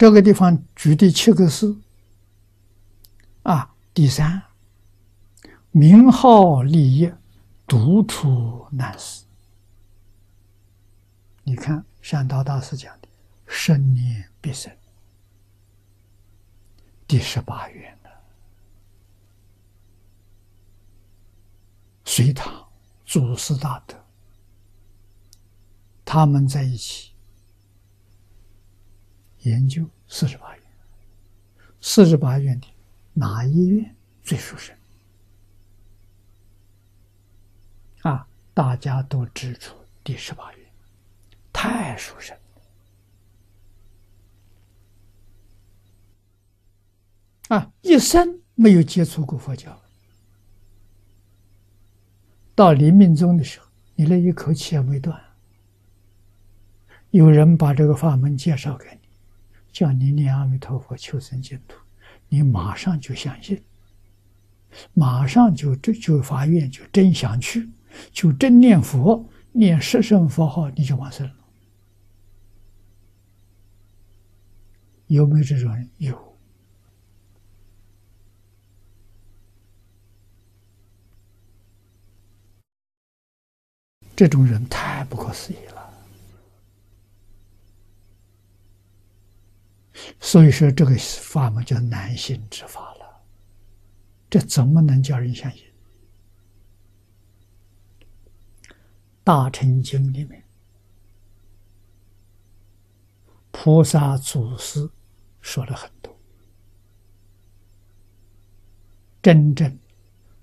这个地方举的七个是啊，第三，名号利益，独处难思。你看善道大师讲的“生念必生”，第十八愿的隋唐祖师大德，他们在一起研究四十八愿，四十八愿的哪一愿最殊胜？啊，大家都指出第十八愿。太殊胜啊！一生没有接触过佛教，到临命终的时候，你那一口气也没断。有人把这个法门介绍给你，叫你念阿弥陀佛求生净土，你马上就相信，马上就就就发愿，就真想去，就真念佛，念十声佛号，你就完生了。有没有这种人？有。这种人太不可思议了。所以说，这个法门叫难信之法了。这怎么能叫人相信？《大乘经》里面，菩萨祖师。说了很多，真正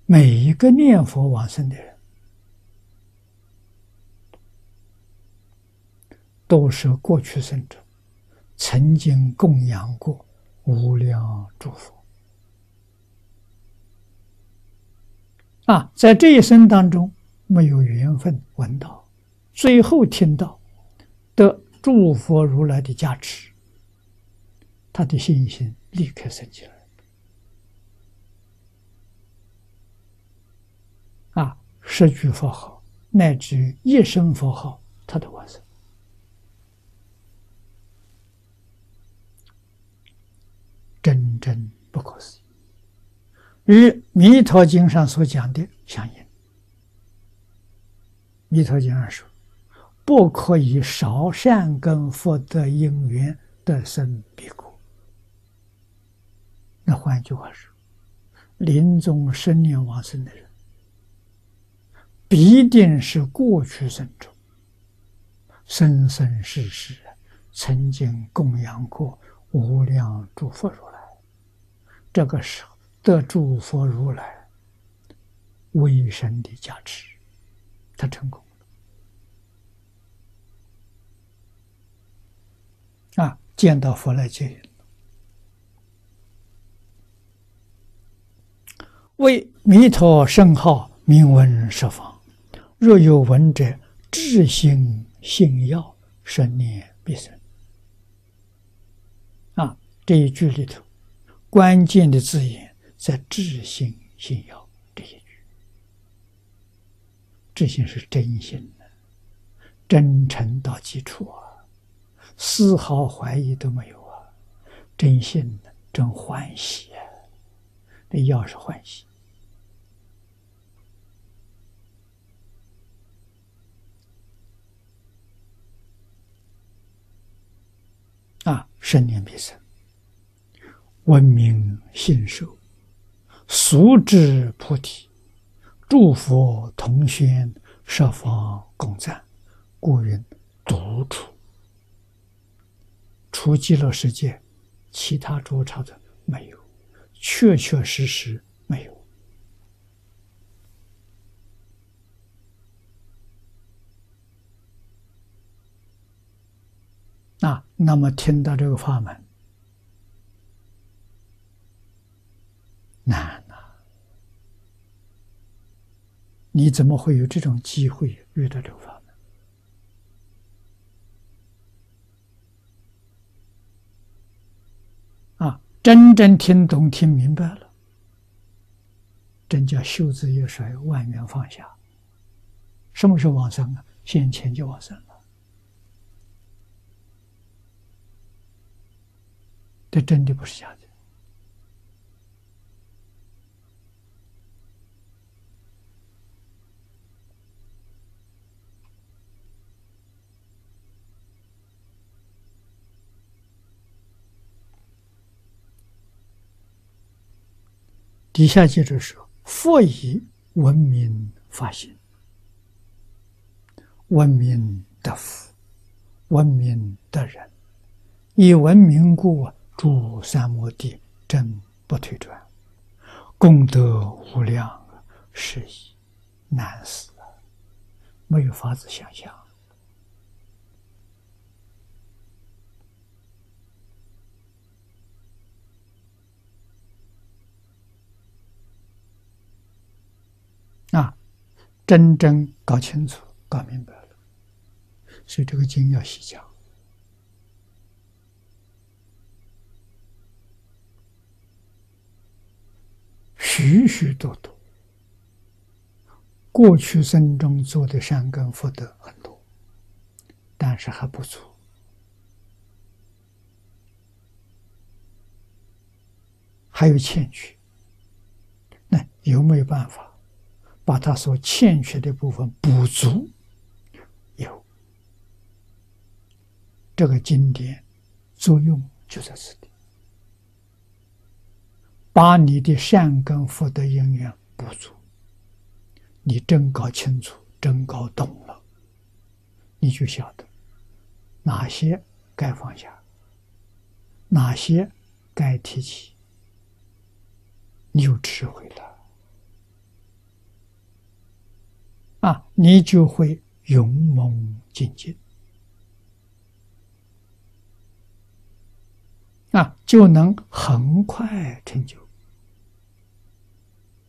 每一个念佛往生的人，都是过去生者曾经供养过无量诸佛啊，在这一生当中没有缘分闻到，最后听到得诸佛如来的加持。他的信心立刻升起来，啊，十句佛号乃至一声佛号，他都完成，真不可思议，与《弥陀经》上所讲的相应。《弥陀经》上说：“不可以少善根福德因缘得生彼国。”那换句话说，临终生念往生的人，必定是过去生中生生世世曾经供养过无量诸佛如。这个时候得诸佛如来威神的加持，他成功了啊！见到佛来接引。为弥陀圣号，名闻十方。若有闻者，至心信要，生念必生。啊，这一句里头，关键的字眼在“至心信要”这一句。至心是真心的，真诚到基础啊，丝毫怀疑都没有啊，真心的，真欢喜啊，这要是欢喜。啊，生念必生，闻名信受，速至菩提，诸佛同宣，十方共赞，故云独处。除极乐世界，其他诸刹的没有，确确实实没有。啊，那么听到这个法门难呐！你怎么会有这种机会遇到这个法门？啊，真正听懂、听明白了，真叫袖子越甩，万缘放下。什么时候往生啊？现前就往生。这真的不是假的。底下接着说：“佛以文明发心，文明得福，文明得人，以文明故，诸三摩地真不退转，功德无量，是以难思，没有法子想象。”啊，真正搞清楚、搞明白了，所以这个经要细讲，许许多多过去生中做的善根福德很多，但是还不足，还有欠缺，那有没有办法？把他所欠缺的部分补足，有这个经典作用就在此地，把你的善根福德因缘补足，你真搞清楚，真搞懂了，你就晓得哪些该放下，哪些该提起，你有智慧了。你就会勇猛精进，那，就能很快成就。